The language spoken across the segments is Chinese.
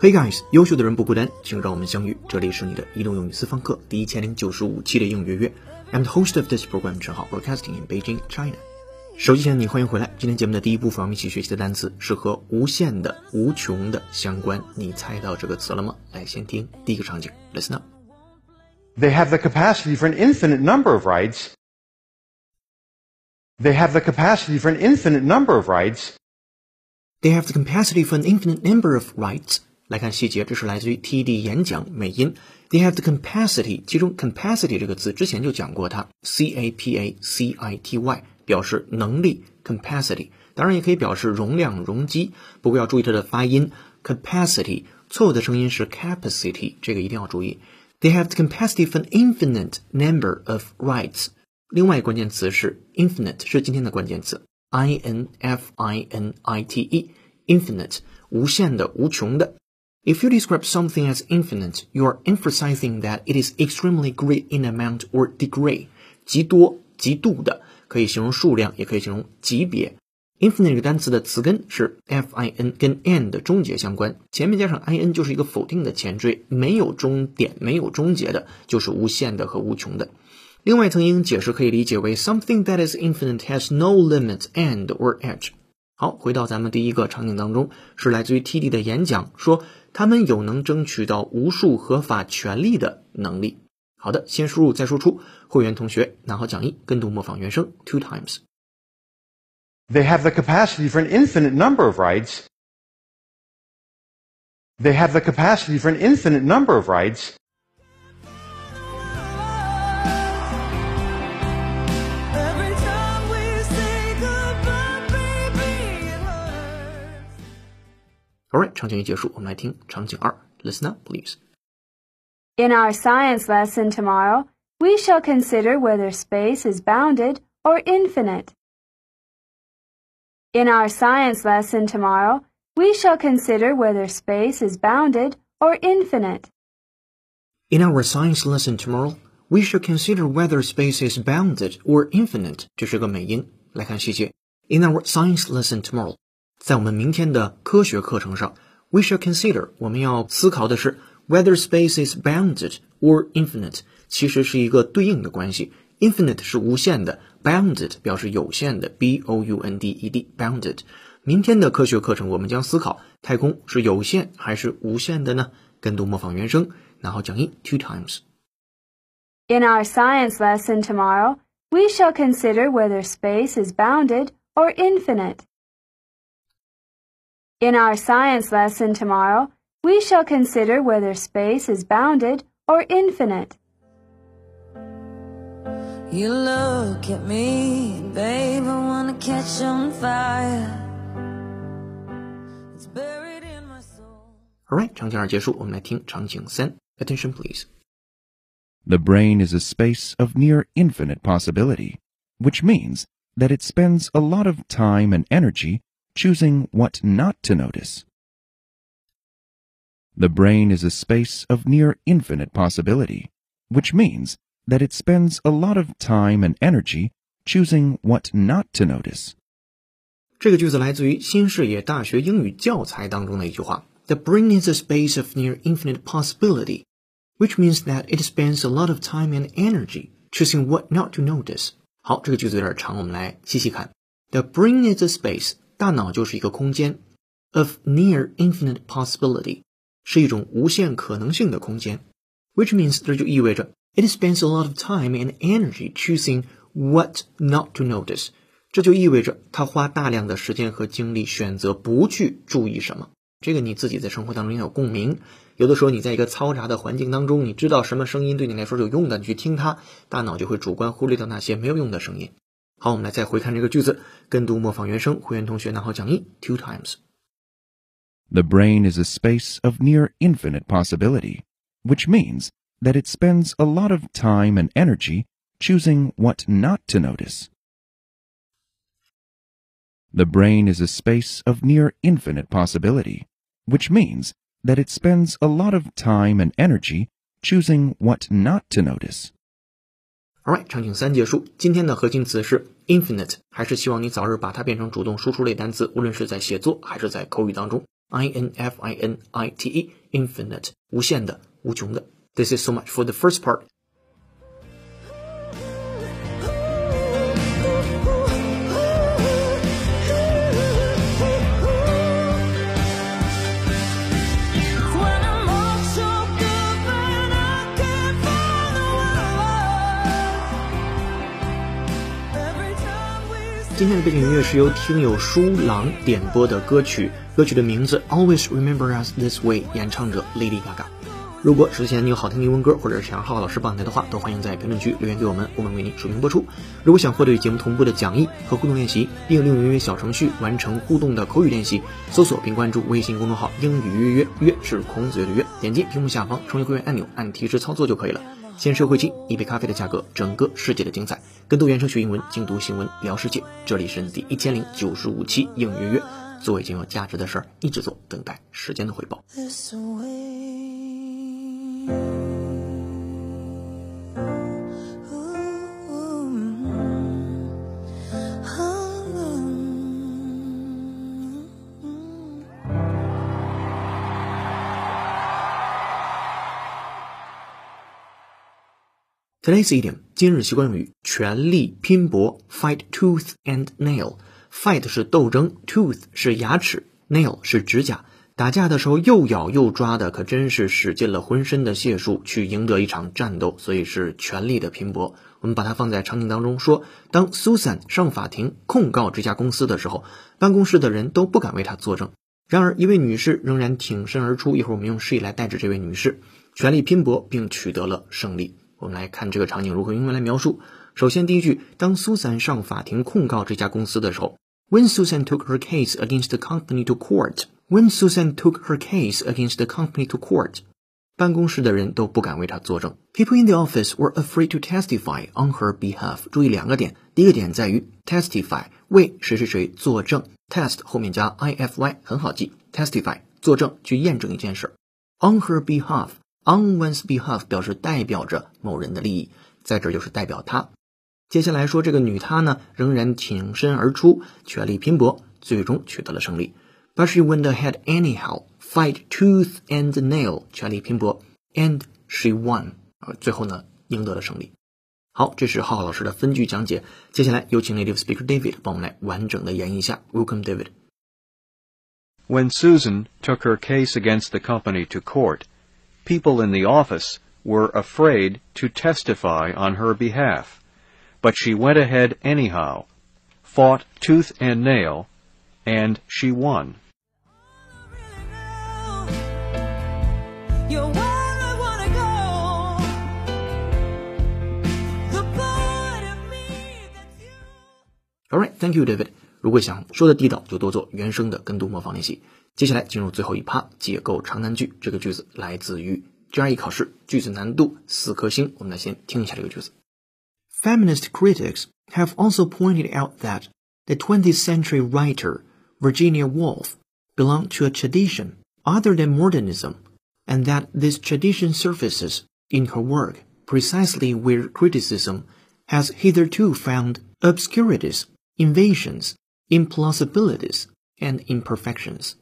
Hey guys，优秀的人不孤单，请让我们相遇。这里是你的移动英语私房课第一千零九十五期的英语约约。I'm the host of this program，陈浩，broadcasting in Beijing, China。手机前的你，欢迎回来。今天节目的第一部分，我们一起学习的单词是和无限的、无穷的相关。你猜到这个词了吗？来，先听第一个场景，Listen up。They have the capacity for an infinite number of rides. They have the capacity for an infinite number of rides. They have the capacity for an infinite number of rights. 来看细节，这是来自于 TED 演讲美音。They have the capacity，其中 capacity 这个词之前就讲过它，C A P A C I T Y 表示能力，capacity 当然也可以表示容量、容积，不过要注意它的发音，capacity 错误的声音是 capacity，这个一定要注意。They have the capacity for an infinite number of rights。另外关键词是 infinite，是今天的关键词，I N F I N I T E，infinite 无限的、无穷的。If you describe something as infinite, you are emphasizing that it is extremely great in amount or degree，极多、极度的，可以形容数量，也可以形容级别。infinite 这个单词的词根是 f i n，跟 n 的终结相关，前面加上 i n 就是一个否定的前缀，没有终点、没有终结的，就是无限的和无穷的。另外，曾经解释可以理解为 something that is infinite has no limit, end or edge。好，回到咱们第一个场景当中，是来自于 TD 的演讲，说他们有能争取到无数合法权利的能力。好的，先输入再输出。会员同学拿好讲义，跟读模仿原声 two times。They have the capacity for an infinite number of rights. They have the capacity for an infinite number of rights. Alright，场景一结束，我们来听场景二。Listen up, please. In our science lesson tomorrow, we shall consider whether space is bounded or infinite. In our science lesson tomorrow, we shall consider whether space is bounded or infinite. In our science lesson tomorrow, we shall consider whether space is bounded or infinite. 这是个美音。来看细节。In our science lesson tomorrow， 在我们明天的科学课程上，we shall consider 我们要思考的是 whether space is bounded or infinite，其实是一个对应的关系。infinite 是无限的，bounded 表示有限的，b o u n d e d bounded。明天的科学课程，我们将思考太空是有限还是无限的呢？跟读模仿原声，然后讲义 two times。 In our science lesson tomorrow, we shall consider whether space is bounded or infinite. In our science lesson tomorrow, we shall consider whether space is bounded or infinite. You look at me, babe, I wanna catch on fire. It's buried in my soul. Alright，场景二结束，我们来听场景三。Attention please。 The brain is a space of near infinite possibility, which means that it spends a lot of time and energy choosing what not to notice. The brain is a space of near infinite possibility, which means that it spends a lot of time and energy choosing what not to notice. 这个句子来自于新视野大学英语教材当中的一句话：“The brain is a space of near infinite possibility, which means that it spends a lot of time and energy choosing what not to notice。”好，这个句子有点长，我们来细细看。The brain is a space， 大脑就是一个空间，of near infinite possibility，是一种无限可能性的空间。Which means 这就意味着 it spends a lot of time and energy choosing what not to notice。这就意味着他花大量的时间和精力选择不去注意什么。这个你自己在生活当中也有共鸣。有的时候你在一个嘈杂的环境当中，你知道什么声音对你来说是有用的，你去听它，大脑就会主观忽略掉那些没有用的声音。好，我们来再回看这个句子，跟读模仿原声。会员同学拿好讲义，two times。 The brain is a space of near infinite possibility, which means that it spends a lot of time and energy choosing what not to notice. The brain is a space of near infinite possibility, which means that it spends a lot of time and energy choosing what not to notice. Alright，场景三结束。今天的核心词是 infinite，还是希望你早日把它变成主动输出类单词，无论是在写作还是在口语当中。I N F I N I T E，infinite，无限的、无穷的。This is so much for the first part. 今天的背景音乐是由听友舒朗点播的歌曲，歌曲的名字《Always Remember Us This Way》，演唱者 Lady Gaga。如果之前你有好听的英文歌，或者是想让浩浩老师帮你的话，都欢迎在评论区留言给我们，我们为你署名播出。如果想获得与节目同步的讲义和互动练习，并利用音乐小程序完成互动的口语练习，搜索并关注微信公众号“英语约约”，约是孔子约的约，点击屏幕下方成为会员按钮，按提示操作就可以了。先社会进一杯咖啡的价格，整个世界的精彩。跟多原声学英文，精读新闻聊世界。这里是第一千零九十五期应约约，做一件有价值的事儿，一直做，等待时间的回报。Today's idiom 今日习惯用语全力拼搏 fight tooth and nail。fight 是斗争，tooth 是牙齿，nail 是指甲。打架的时候又咬又抓的，可真是使尽了浑身的解数去赢得一场战斗，所以是全力的拼搏。我们把它放在场景当中说，当 Susan 上法庭控告这家公司的时候，办公室的人都不敢为她作证。然而，一位女士仍然挺身而出。一会儿我们用示意来代指这位女士，全力拼搏并取得了胜利。我们来看这个场景如何用英文来描述。首先，第一句，当苏珊上法庭控告这家公司的时候，When Susan took her case against the company to court，When Susan took her case against the company to court，办公室的人都不敢为她作证。People in the office were afraid to testify on her behalf。注意两个点，第一个点在于 testify 为谁谁谁作证，test 后面加 i f y 很好记，testify 作证去验证一件事。On her behalf。 On one's behalf 表示代表着某人的利益，在这就是代表他。接下来说这个女她呢，仍然挺身而出，全力拼搏，最终取得了胜利。But she went ahead anyhow, fight tooth and nail，全力拼搏，and she won，呃，最后呢，赢得了胜利。好，这是浩浩老师的分句讲解。接下来有请 native speaker David 帮我们来完整的演绎一下。Welcome, David. When Susan took her case against the company to court people in the office were afraid to testify on her behalf, but she went ahead anyhow, fought tooth and nail, and she won. All right, thank you, David. 如果想说的地道，就多做原声的跟读模仿练习。接下来进入最后一趴，解构长难句。这个句子来自于 GRE 考试，句子难度四颗星。我们来先听一下这个句子。Feminist critics have also pointed out that the 20th century writer Virginia Woolf belonged to a tradition other than modernism, and that this tradition surfaces in her work precisely where criticism has hitherto found obscurities, invasions, implausibilities, and imperfections.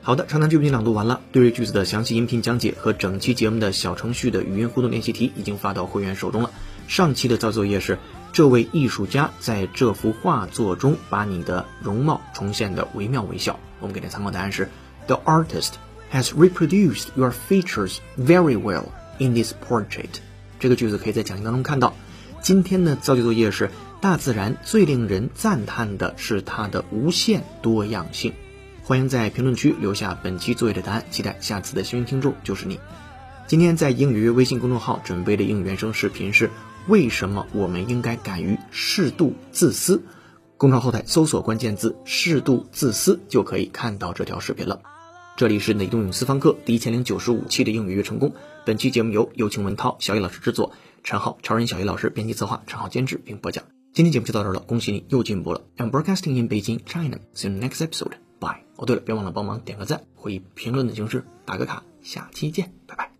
好的，长难句已经朗读完了。对于句子的详细音频讲解和整期节目的小程序的语音互动练习题已经发到会员手中了。上期的造作业是这位艺术家在这幅画作中把你的容貌重现的惟妙惟肖。我们给的参考答案是：The artist has reproduced your features very well in this portrait。这个句子可以在讲义当中看到。今天的造句作业是：大自然最令人赞叹的是它的无限多样性。欢迎在评论区留下本期作业的答案，期待下次的幸运听众就是你。今天在英语微信公众号准备的英语原声视频是为什么我们应该敢于适度自私？公众号后台搜索关键字“适度自私”就可以看到这条视频了。这里是雷动用私房课第一千零九十五期的英语越成功。本期节目由友情文涛、小雨老师制作，陈浩、超人小雨老师编辑策划，陈浩监制并播讲。今天节目就到这儿了，恭喜你又进步了。I'm broadcasting in Beijing, China. See you next episode. Bye. 哦，对了，别忘了帮忙点个赞，或以评论的形式打个卡。下期见，拜拜。